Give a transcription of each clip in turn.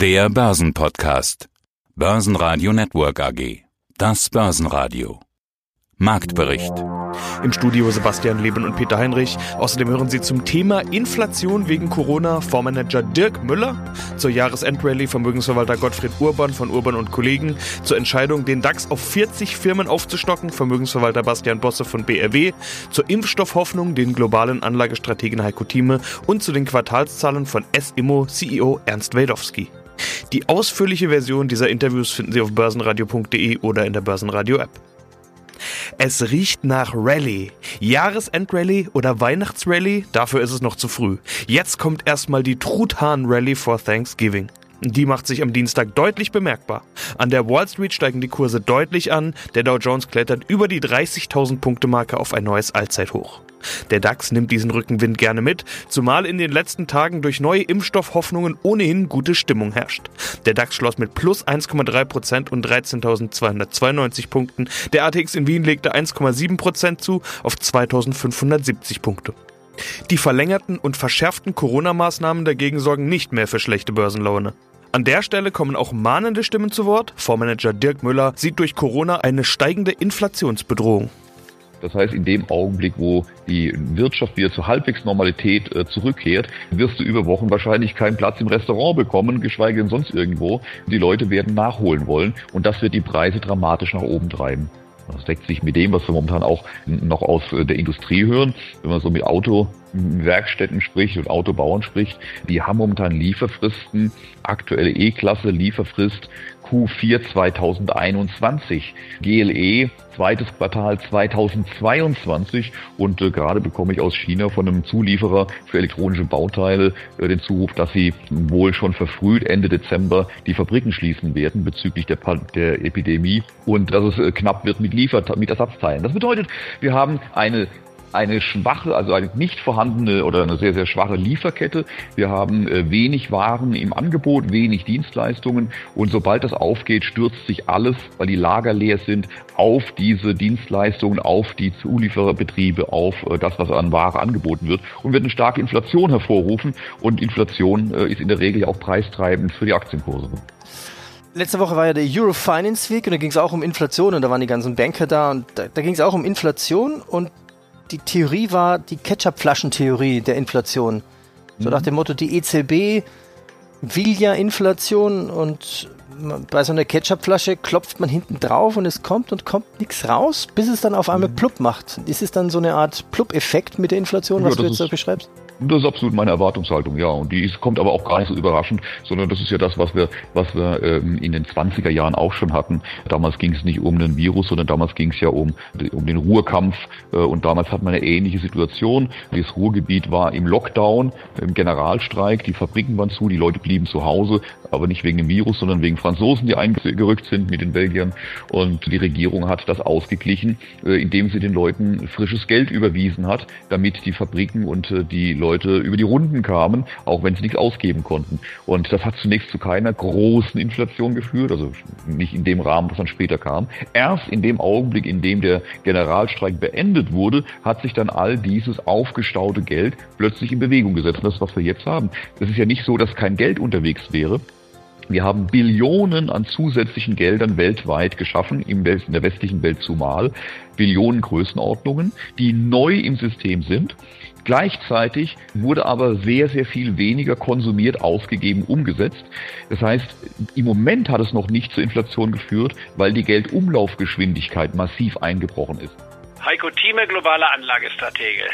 Der Börsenpodcast. Börsenradio Network AG. Das Börsenradio. Marktbericht. Im Studio Sebastian Leben und Peter Heinrich. Außerdem hören Sie zum Thema Inflation wegen Corona Fondsmanager Dirk Müller, zur Jahresendrallye Vermögensverwalter Gottfried Urban von Urban und Kollegen, zur Entscheidung, den DAX auf 40 Firmen aufzustocken, Vermögensverwalter Bastian Bosse von BRW, zur Impfstoffhoffnung, den globalen Anlagestrategen Heiko Thieme und zu den Quartalszahlen von S-Immo CEO Ernst Wadowski. Die ausführliche Version dieser Interviews finden Sie auf börsenradio.de oder in der Börsenradio-App. Es riecht nach Rallye. Jahresend-Rallye oder Weihnachts-Rallye? Dafür ist es noch zu früh. Jetzt kommt erstmal die Truthahn-Rallye for Thanksgiving. Die macht sich am Dienstag deutlich bemerkbar. An der Wall Street steigen die Kurse deutlich an, der Dow Jones klettert über die 30.000 Punkte Marke auf ein neues Allzeithoch. Der DAX nimmt diesen Rückenwind gerne mit, zumal in den letzten Tagen durch neue Impfstoffhoffnungen ohnehin gute Stimmung herrscht. Der DAX schloss mit plus 1,3% und 13.292 Punkten. Der ATX in Wien legte 1,7% zu auf 2.570 Punkte. Die verlängerten und verschärften Corona-Maßnahmen dagegen sorgen nicht mehr für schlechte Börsenlaune. An der Stelle kommen auch mahnende Stimmen zu Wort. Vormanager Dirk Müller sieht durch Corona eine steigende Inflationsbedrohung. Das heißt, in dem Augenblick, wo die Wirtschaft wieder zur halbwegs Normalität äh, zurückkehrt, wirst du über Wochen wahrscheinlich keinen Platz im Restaurant bekommen, geschweige denn sonst irgendwo. Die Leute werden nachholen wollen und das wird die Preise dramatisch nach oben treiben. Das deckt sich mit dem, was wir momentan auch noch aus äh, der Industrie hören. Wenn man so mit Autowerkstätten spricht und Autobauern spricht, die haben momentan Lieferfristen, aktuelle E-Klasse Lieferfrist Q4 2021, GLE zweites Quartal 2022 und äh, gerade bekomme ich aus China von einem Zulieferer für elektronische Bauteile äh, den Zuruf, dass sie wohl schon verfrüht Ende Dezember die Fabriken schließen werden bezüglich der, der Epidemie und dass es äh, knapp wird mit Liefer mit Ersatzteilen. Das bedeutet, wir haben eine eine schwache, also eine nicht vorhandene oder eine sehr, sehr schwache Lieferkette. Wir haben äh, wenig Waren im Angebot, wenig Dienstleistungen und sobald das aufgeht, stürzt sich alles, weil die Lager leer sind, auf diese Dienstleistungen, auf die Zuliefererbetriebe, auf äh, das, was an Ware angeboten wird und wird eine starke Inflation hervorrufen und Inflation äh, ist in der Regel ja auch preistreibend für die Aktienkurse. Letzte Woche war ja der Euro Finance Week und da ging es auch um Inflation und da waren die ganzen Banker da und da, da ging es auch um Inflation und die Theorie war die Ketchupflaschentheorie der Inflation. So mhm. nach dem Motto, die EZB will ja Inflation und bei so einer Ketchupflasche klopft man hinten drauf und es kommt und kommt nichts raus, bis es dann auf einmal mhm. plupp macht. Ist es dann so eine Art Plupp-Effekt mit der Inflation, was ja, du jetzt da beschreibst? Das ist absolut meine Erwartungshaltung, ja. Und die kommt aber auch gar nicht so überraschend, sondern das ist ja das, was wir, was wir ähm, in den 20er Jahren auch schon hatten. Damals ging es nicht um einen Virus, sondern damals ging es ja um, um den Ruhrkampf. Äh, und damals hat man eine ähnliche Situation. Das Ruhrgebiet war im Lockdown, im Generalstreik, die Fabriken waren zu, die Leute blieben zu Hause, aber nicht wegen dem Virus, sondern wegen Franzosen, die eingerückt sind mit den Belgiern. Und die Regierung hat das ausgeglichen, äh, indem sie den Leuten frisches Geld überwiesen hat, damit die Fabriken und äh, die Leute Leute über die Runden kamen, auch wenn sie nichts ausgeben konnten. Und das hat zunächst zu keiner großen Inflation geführt, also nicht in dem Rahmen, was dann später kam. Erst in dem Augenblick, in dem der Generalstreik beendet wurde, hat sich dann all dieses aufgestaute Geld plötzlich in Bewegung gesetzt. Und das, was wir jetzt haben, das ist ja nicht so, dass kein Geld unterwegs wäre. Wir haben Billionen an zusätzlichen Geldern weltweit geschaffen, in der westlichen Welt zumal, Billionen Größenordnungen, die neu im System sind. Gleichzeitig wurde aber sehr, sehr viel weniger konsumiert, ausgegeben, umgesetzt. Das heißt, im Moment hat es noch nicht zur Inflation geführt, weil die Geldumlaufgeschwindigkeit massiv eingebrochen ist. Heiko Thieme, globaler Anlagestratege.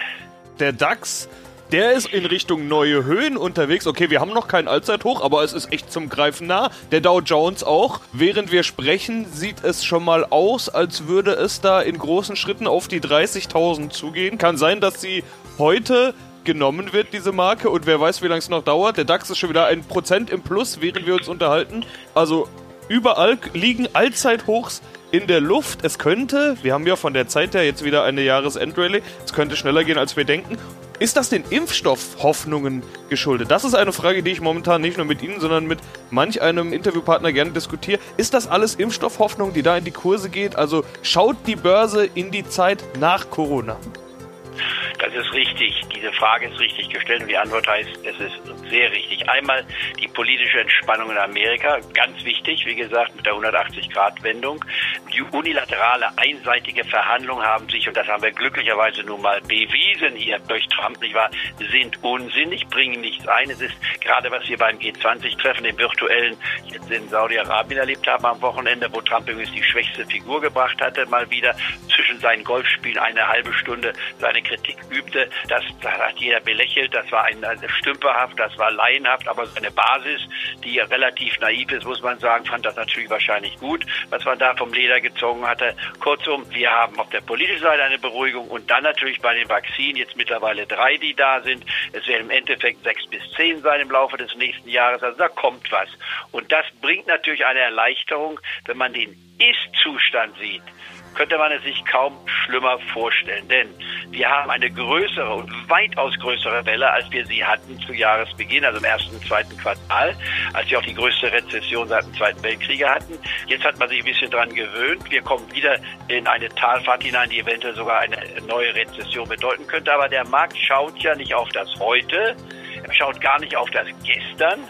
Der DAX der ist in Richtung neue Höhen unterwegs. Okay, wir haben noch kein Allzeithoch, aber es ist echt zum Greifen nah. Der Dow Jones auch. Während wir sprechen, sieht es schon mal aus, als würde es da in großen Schritten auf die 30.000 zugehen. Kann sein, dass sie heute genommen wird, diese Marke. Und wer weiß, wie lange es noch dauert. Der DAX ist schon wieder ein Prozent im Plus, während wir uns unterhalten. Also überall liegen Allzeithochs in der Luft. Es könnte, wir haben ja von der Zeit her jetzt wieder eine Jahresendrallye, es könnte schneller gehen, als wir denken. Ist das den Impfstoffhoffnungen geschuldet? Das ist eine Frage, die ich momentan nicht nur mit Ihnen, sondern mit manch einem Interviewpartner gerne diskutiere. Ist das alles Impfstoffhoffnung, die da in die Kurse geht? Also schaut die Börse in die Zeit nach Corona? Das ist richtig. Diese Frage ist richtig gestellt und die Antwort heißt, es ist sehr richtig. Einmal die politische Entspannung in Amerika, ganz wichtig, wie gesagt, mit der 180-Grad-Wendung. Die unilaterale, einseitige Verhandlungen haben sich, und das haben wir glücklicherweise nun mal bewiesen hier durch Trump, nicht wahr, sind unsinnig, bringen nichts ein. Es ist gerade, was wir beim G20-Treffen, dem virtuellen, jetzt in Saudi-Arabien erlebt haben am Wochenende, wo Trump übrigens die schwächste Figur gebracht hatte, mal wieder zwischen seinen Golfspielen eine halbe Stunde seine Kritik übte. Das, das hat jeder belächelt, das war ein, ein stümperhaft, das war laienhaft, aber seine Basis, die relativ naiv ist, muss man sagen, fand das natürlich wahrscheinlich gut, was man da vom Leder gezogen hatte. Kurzum, wir haben auf der politischen Seite eine Beruhigung und dann natürlich bei den Vakzinen jetzt mittlerweile drei, die da sind. Es werden im Endeffekt sechs bis zehn sein im Laufe des nächsten Jahres. Also da kommt was. Und das bringt natürlich eine Erleichterung, wenn man den Ist-Zustand sieht könnte man es sich kaum schlimmer vorstellen. Denn wir haben eine größere und weitaus größere Welle, als wir sie hatten zu Jahresbeginn, also im ersten und zweiten Quartal, als wir auch die größte Rezession seit dem Zweiten Weltkrieg hatten. Jetzt hat man sich ein bisschen dran gewöhnt. Wir kommen wieder in eine Talfahrt hinein, die eventuell sogar eine neue Rezession bedeuten könnte. Aber der Markt schaut ja nicht auf das Heute, er schaut gar nicht auf das Gestern,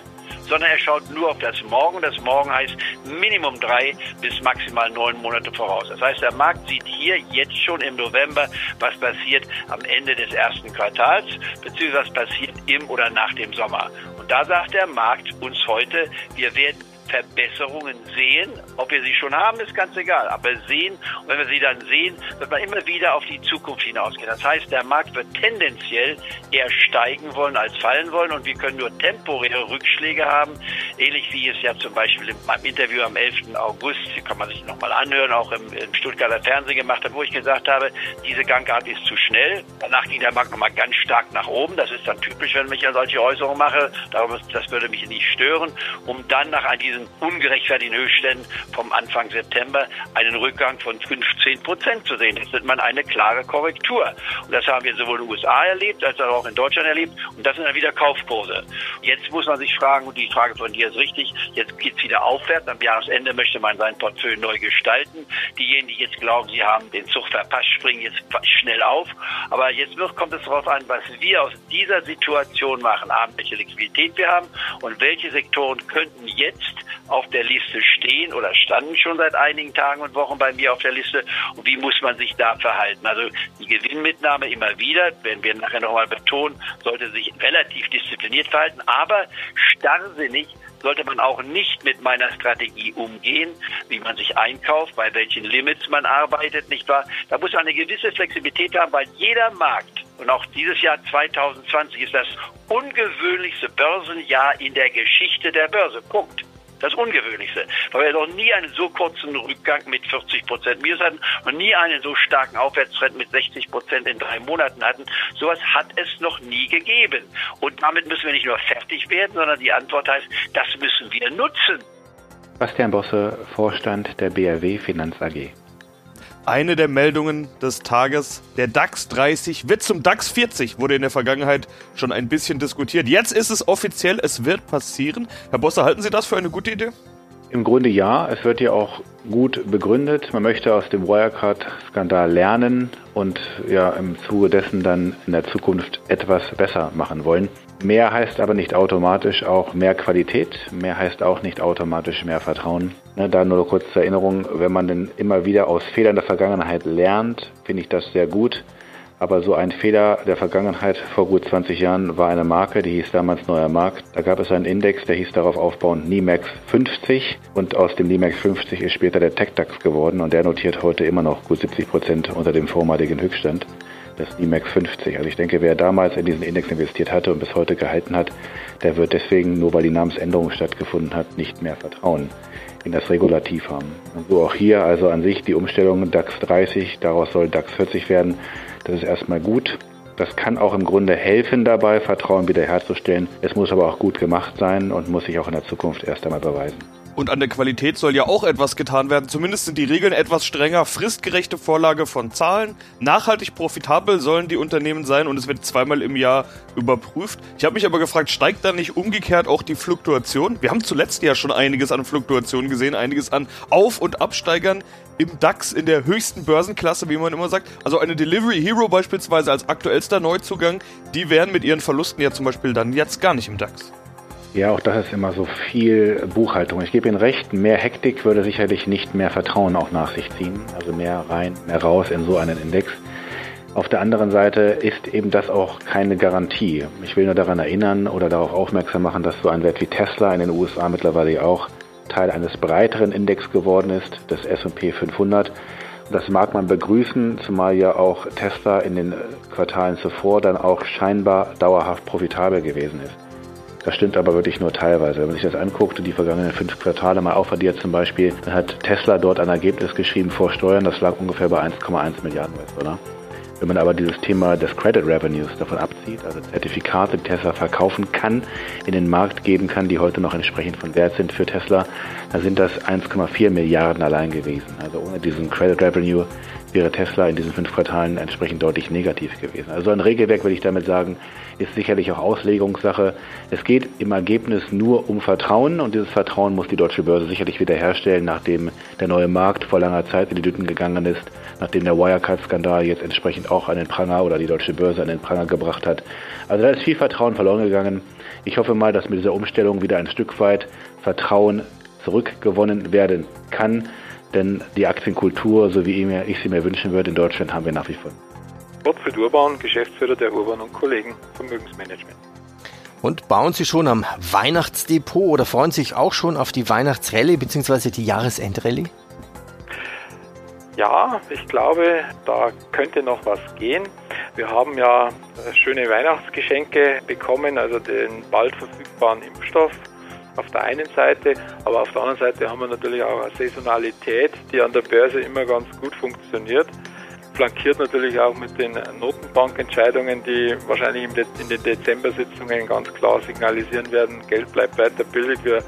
sondern er schaut nur auf das Morgen. Das Morgen heißt Minimum drei bis maximal neun Monate voraus. Das heißt, der Markt sieht hier jetzt schon im November, was passiert am Ende des ersten Quartals, beziehungsweise was passiert im oder nach dem Sommer. Und da sagt der Markt uns heute, wir werden Verbesserungen sehen. Ob wir sie schon haben, ist ganz egal. Aber sehen, und wenn wir sie dann sehen, wird man immer wieder auf die Zukunft hinausgehen. Das heißt, der Markt wird tendenziell eher steigen wollen als fallen wollen und wir können nur temporäre Rückschläge haben. Ähnlich wie es ja zum Beispiel in meinem Interview am 11. August, kann man sich nochmal anhören, auch im, im Stuttgarter Fernsehen gemacht habe, wo ich gesagt habe, diese Gangart ist zu schnell. Danach ging der Markt nochmal ganz stark nach oben. Das ist dann typisch, wenn ich ja solche Äußerungen mache. Darum, das würde mich nicht stören, um dann nach diesem diesen ungerechtfertigten Höchstständen vom Anfang September einen Rückgang von 15 Prozent zu sehen. Das nennt man eine klare Korrektur. Und das haben wir sowohl in den USA erlebt, als auch in Deutschland erlebt. Und das sind dann wieder Kaufkurse. Jetzt muss man sich fragen, und die Frage von dir ist richtig, jetzt geht es wieder aufwärts. Am Jahresende möchte man sein Portfolio neu gestalten. Diejenigen, die jetzt glauben, sie haben den Zug verpasst, springen jetzt schnell auf. Aber jetzt kommt es darauf an, was wir aus dieser Situation machen. Welche Liquidität wir haben und welche Sektoren könnten jetzt auf der Liste stehen oder standen schon seit einigen Tagen und Wochen bei mir auf der Liste und wie muss man sich da verhalten. Also die Gewinnmitnahme immer wieder, werden wir nachher nochmal betonen, sollte sich relativ diszipliniert verhalten, aber starrsinnig sollte man auch nicht mit meiner Strategie umgehen, wie man sich einkauft, bei welchen Limits man arbeitet, nicht wahr? Da muss man eine gewisse Flexibilität haben, weil jeder Markt und auch dieses Jahr 2020 ist das ungewöhnlichste Börsenjahr in der Geschichte der Börse. Punkt. Das Ungewöhnlichste. Weil wir noch nie einen so kurzen Rückgang mit 40 Prozent Minus hatten und nie einen so starken Aufwärtstrend mit 60 Prozent in drei Monaten hatten. Sowas hat es noch nie gegeben. Und damit müssen wir nicht nur fertig werden, sondern die Antwort heißt, das müssen wir nutzen. Bastian Bosse, Vorstand der BRW Finanz AG. Eine der Meldungen des Tages, der DAX 30 wird zum DAX 40, wurde in der Vergangenheit schon ein bisschen diskutiert. Jetzt ist es offiziell, es wird passieren. Herr Bosse, halten Sie das für eine gute Idee? Im Grunde ja, es wird ja auch gut begründet. Man möchte aus dem Wirecard-Skandal lernen und ja im Zuge dessen dann in der Zukunft etwas besser machen wollen. Mehr heißt aber nicht automatisch auch mehr Qualität, mehr heißt auch nicht automatisch mehr Vertrauen. Da nur kurz zur Erinnerung, wenn man denn immer wieder aus Fehlern der Vergangenheit lernt, finde ich das sehr gut. Aber so ein Fehler der Vergangenheit vor gut 20 Jahren war eine Marke, die hieß damals Neuer Markt. Da gab es einen Index, der hieß darauf aufbauend NIMAX 50 und aus dem NIMAX 50 ist später der TechDAX geworden und der notiert heute immer noch gut 70 Prozent unter dem vormaligen Höchststand das IMAX 50. Also ich denke, wer damals in diesen Index investiert hatte und bis heute gehalten hat, der wird deswegen, nur weil die Namensänderung stattgefunden hat, nicht mehr Vertrauen in das Regulativ haben. Und so auch hier also an sich die Umstellung DAX 30, daraus soll DAX 40 werden. Das ist erstmal gut. Das kann auch im Grunde helfen dabei, Vertrauen wiederherzustellen. Es muss aber auch gut gemacht sein und muss sich auch in der Zukunft erst einmal beweisen. Und an der Qualität soll ja auch etwas getan werden. Zumindest sind die Regeln etwas strenger. Fristgerechte Vorlage von Zahlen. Nachhaltig profitabel sollen die Unternehmen sein und es wird zweimal im Jahr überprüft. Ich habe mich aber gefragt, steigt da nicht umgekehrt auch die Fluktuation? Wir haben zuletzt ja schon einiges an Fluktuationen gesehen, einiges an Auf- und Absteigern im DAX in der höchsten Börsenklasse, wie man immer sagt. Also eine Delivery Hero beispielsweise als aktuellster Neuzugang, die wären mit ihren Verlusten ja zum Beispiel dann jetzt gar nicht im DAX. Ja, auch das ist immer so viel Buchhaltung. Ich gebe Ihnen recht, mehr Hektik würde sicherlich nicht mehr Vertrauen auch nach sich ziehen. Also mehr rein, mehr raus in so einen Index. Auf der anderen Seite ist eben das auch keine Garantie. Ich will nur daran erinnern oder darauf aufmerksam machen, dass so ein Wert wie Tesla in den USA mittlerweile auch Teil eines breiteren Index geworden ist, des S&P 500. Das mag man begrüßen, zumal ja auch Tesla in den Quartalen zuvor dann auch scheinbar dauerhaft profitabel gewesen ist. Das stimmt aber wirklich nur teilweise. Wenn man sich das anguckt, die vergangenen fünf Quartale mal aufaddiert zum Beispiel, dann hat Tesla dort ein Ergebnis geschrieben vor Steuern, das lag ungefähr bei 1,1 Milliarden US-Dollar. Wenn man aber dieses Thema des Credit Revenues davon abzieht, also Zertifikate, die Tesla verkaufen kann, in den Markt geben kann, die heute noch entsprechend von Wert sind für Tesla, dann sind das 1,4 Milliarden allein gewesen. Also ohne diesen Credit Revenue wäre Tesla in diesen fünf Quartalen entsprechend deutlich negativ gewesen. Also ein Regelwerk, würde ich damit sagen, ist sicherlich auch Auslegungssache. Es geht im Ergebnis nur um Vertrauen und dieses Vertrauen muss die deutsche Börse sicherlich wiederherstellen, nachdem der neue Markt vor langer Zeit in die Düten gegangen ist, nachdem der Wirecard-Skandal jetzt entsprechend auch an den Pranger oder die deutsche Börse an den Pranger gebracht hat. Also da ist viel Vertrauen verloren gegangen. Ich hoffe mal, dass mit dieser Umstellung wieder ein Stück weit Vertrauen zurückgewonnen werden kann. Denn die Aktienkultur, so wie ich sie mir wünschen würde, in Deutschland haben wir nach wie vor. Gottfried Urban, Geschäftsführer der Urban und Kollegen Vermögensmanagement. Und bauen Sie schon am Weihnachtsdepot oder freuen Sie sich auch schon auf die Weihnachtsrallye bzw. die Jahresendrallye? Ja, ich glaube, da könnte noch was gehen. Wir haben ja äh, schöne Weihnachtsgeschenke bekommen, also den bald verfügbaren Impfstoff auf der einen Seite, aber auf der anderen Seite haben wir natürlich auch eine Saisonalität, die an der Börse immer ganz gut funktioniert. Flankiert natürlich auch mit den Notenbankentscheidungen, die wahrscheinlich in den Dezember-Sitzungen ganz klar signalisieren werden, Geld bleibt weiter billig. Wir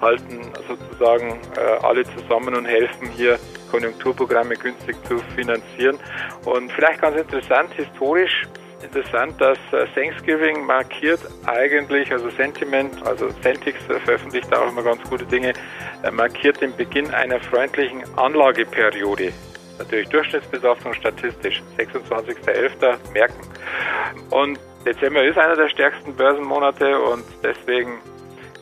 halten sozusagen äh, alle zusammen und helfen hier Konjunkturprogramme günstig zu finanzieren. Und vielleicht ganz interessant, historisch interessant, dass äh, Thanksgiving markiert eigentlich, also Sentiment, also Celtics veröffentlicht auch immer ganz gute Dinge, äh, markiert den Beginn einer freundlichen Anlageperiode. Natürlich Durchschnittsbetrachtung statistisch, 26.11. merken. Und Dezember ist einer der stärksten Börsenmonate und deswegen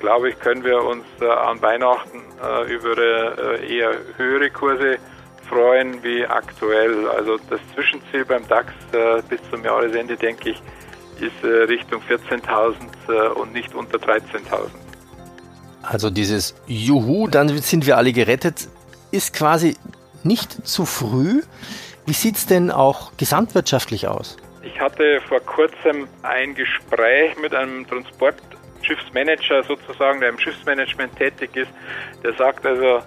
glaube ich, können wir uns äh, an Weihnachten äh, über äh, eher höhere Kurse freuen wie aktuell. Also das Zwischenziel beim DAX äh, bis zum Jahresende, denke ich, ist äh, Richtung 14.000 äh, und nicht unter 13.000. Also dieses Juhu, dann sind wir alle gerettet, ist quasi nicht zu früh. Wie sieht es denn auch gesamtwirtschaftlich aus? Ich hatte vor kurzem ein Gespräch mit einem Transport Schiffsmanager sozusagen, der im Schiffsmanagement tätig ist, der sagt also,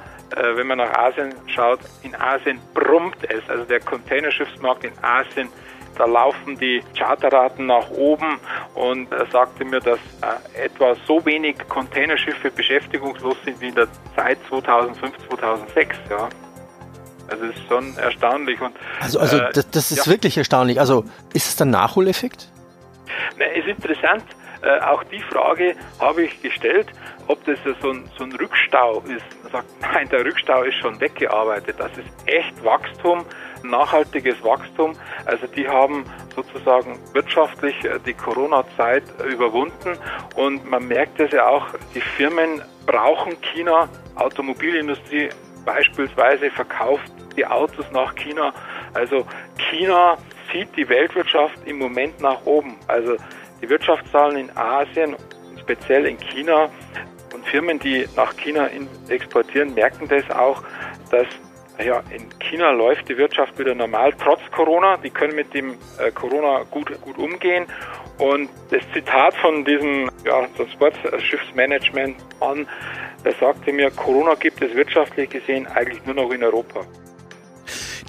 wenn man nach Asien schaut, in Asien brummt es. Also der Containerschiffsmarkt in Asien, da laufen die Charterraten nach oben und er sagte mir, dass äh, etwa so wenig Containerschiffe beschäftigungslos sind wie in der Zeit 2005, 2006. Ja. Also es ist schon erstaunlich. Und, also also äh, das, das, ist ja. wirklich erstaunlich. Also ist es dann Nachholeffekt? Na, es ist interessant, äh, auch die Frage habe ich gestellt, ob das so ein, so ein Rückstau ist. Man sagt, nein, der Rückstau ist schon weggearbeitet. Das ist echt Wachstum, nachhaltiges Wachstum. Also die haben sozusagen wirtschaftlich äh, die Corona-Zeit überwunden und man merkt es ja auch, die Firmen brauchen China, Automobilindustrie beispielsweise verkauft die Autos nach China. Also China zieht die Weltwirtschaft im Moment nach oben. Also die Wirtschaftszahlen in Asien, speziell in China Firmen, die nach China exportieren, merken das auch, dass ja, in China läuft die Wirtschaft wieder normal, trotz Corona. Die können mit dem äh, Corona gut, gut umgehen. Und das Zitat von diesem ja, Transportschiffsmanagement an, der sagte mir, Corona gibt es wirtschaftlich gesehen eigentlich nur noch in Europa.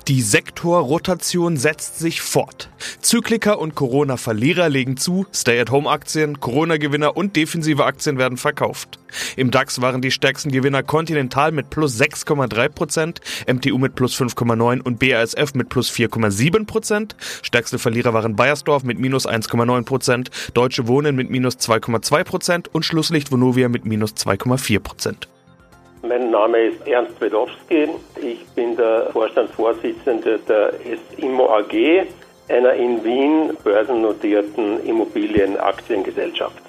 Die Sektorrotation setzt sich fort. Zykliker und Corona-Verlierer legen zu, Stay-at-Home-Aktien, Corona-Gewinner und defensive Aktien werden verkauft. Im DAX waren die stärksten Gewinner Continental mit plus 6,3%, MTU mit plus 5,9% und BASF mit plus 4,7%. Stärkste Verlierer waren Bayersdorf mit minus 1,9%, Deutsche Wohnen mit minus 2,2% und Schlusslicht Vonovia mit minus 2,4%. Mein Name ist Ernst Wedowski. Ich bin der Vorstandsvorsitzende der SIMO AG, einer in Wien börsennotierten Immobilienaktiengesellschaft.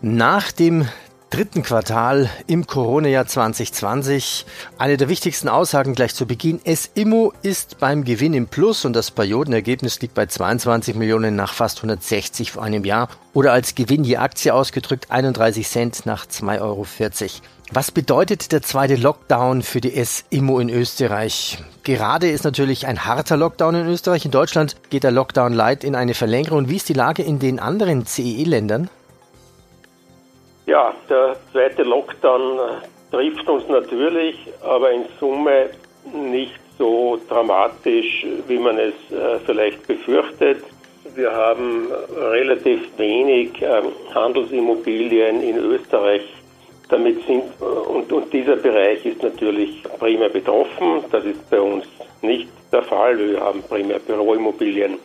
Nach dem dritten Quartal im Corona-Jahr 2020. Eine der wichtigsten Aussagen gleich zu Beginn. SIMO ist beim Gewinn im Plus und das Periodenergebnis liegt bei 22 Millionen nach fast 160 vor einem Jahr oder als Gewinn je Aktie ausgedrückt 31 Cent nach 2,40 Euro. Was bedeutet der zweite Lockdown für die SIMO in Österreich? Gerade ist natürlich ein harter Lockdown in Österreich. In Deutschland geht der Lockdown light in eine Verlängerung. Wie ist die Lage in den anderen CEE-Ländern? Ja, der zweite Lockdown äh, trifft uns natürlich, aber in Summe nicht so dramatisch, wie man es äh, vielleicht befürchtet. Wir haben relativ wenig ähm, Handelsimmobilien in Österreich. Damit sind, äh, und, und dieser Bereich ist natürlich primär betroffen. Das ist bei uns nicht der Fall. Wir haben primär Büroimmobilien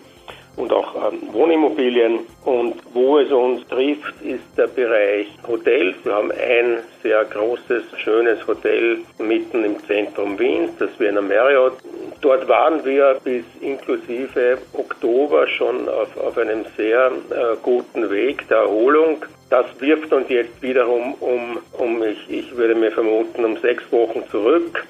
und auch ähm, Wohnimmobilien. Und wo es uns trifft, ist der Bereich Hotels. Wir haben ein sehr großes, schönes Hotel mitten im Zentrum Wiens, das Wiener Marriott. Dort waren wir bis inklusive Oktober schon auf, auf einem sehr äh, guten Weg der Erholung. Das wirft uns jetzt wiederum um, um ich, ich würde mir vermuten, um sechs Wochen zurück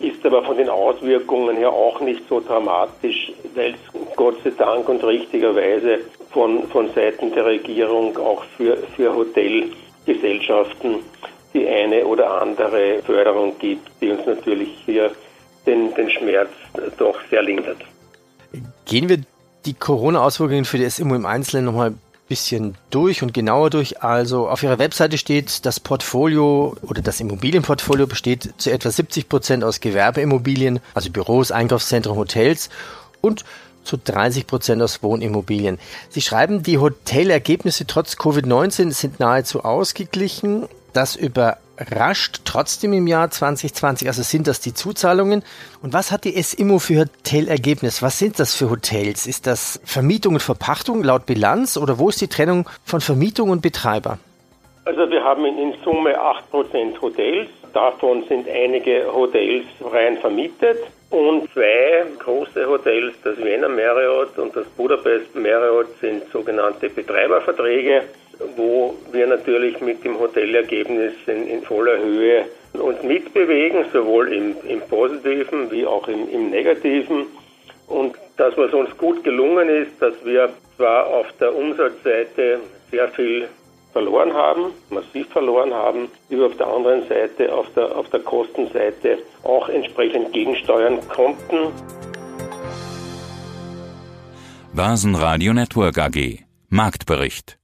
ist aber von den Auswirkungen her auch nicht so dramatisch, weil es Gott sei Dank und richtigerweise von, von Seiten der Regierung auch für, für Hotelgesellschaften die eine oder andere Förderung gibt, die uns natürlich hier den, den Schmerz doch sehr lindert. Gehen wir die Corona-Auswirkungen für die SIMO im Einzelnen nochmal bisschen durch und genauer durch. Also auf Ihrer Webseite steht, das Portfolio oder das Immobilienportfolio besteht zu etwa 70 Prozent aus Gewerbeimmobilien, also Büros, Einkaufszentren, Hotels und zu 30 Prozent aus Wohnimmobilien. Sie schreiben, die Hotelergebnisse trotz Covid-19 sind nahezu ausgeglichen. Das über rascht trotzdem im Jahr 2020. Also sind das die Zuzahlungen. Und was hat die SIMO für Hotelergebnis? Was sind das für Hotels? Ist das Vermietung und Verpachtung laut Bilanz oder wo ist die Trennung von Vermietung und Betreiber? Also wir haben in Summe 8% Hotels. Davon sind einige Hotels rein vermietet und zwei große Hotels, das Vienna Marriott und das Budapest Marriott, sind sogenannte Betreiberverträge wo wir natürlich mit dem Hotelergebnis in, in voller Höhe uns mitbewegen, sowohl im, im Positiven wie auch im, im Negativen. Und das, was uns gut gelungen ist, dass wir zwar auf der Umsatzseite sehr viel verloren haben, massiv verloren haben, über auf der anderen Seite, auf der, auf der Kostenseite auch entsprechend gegensteuern konnten. Basen Radio Network AG Marktbericht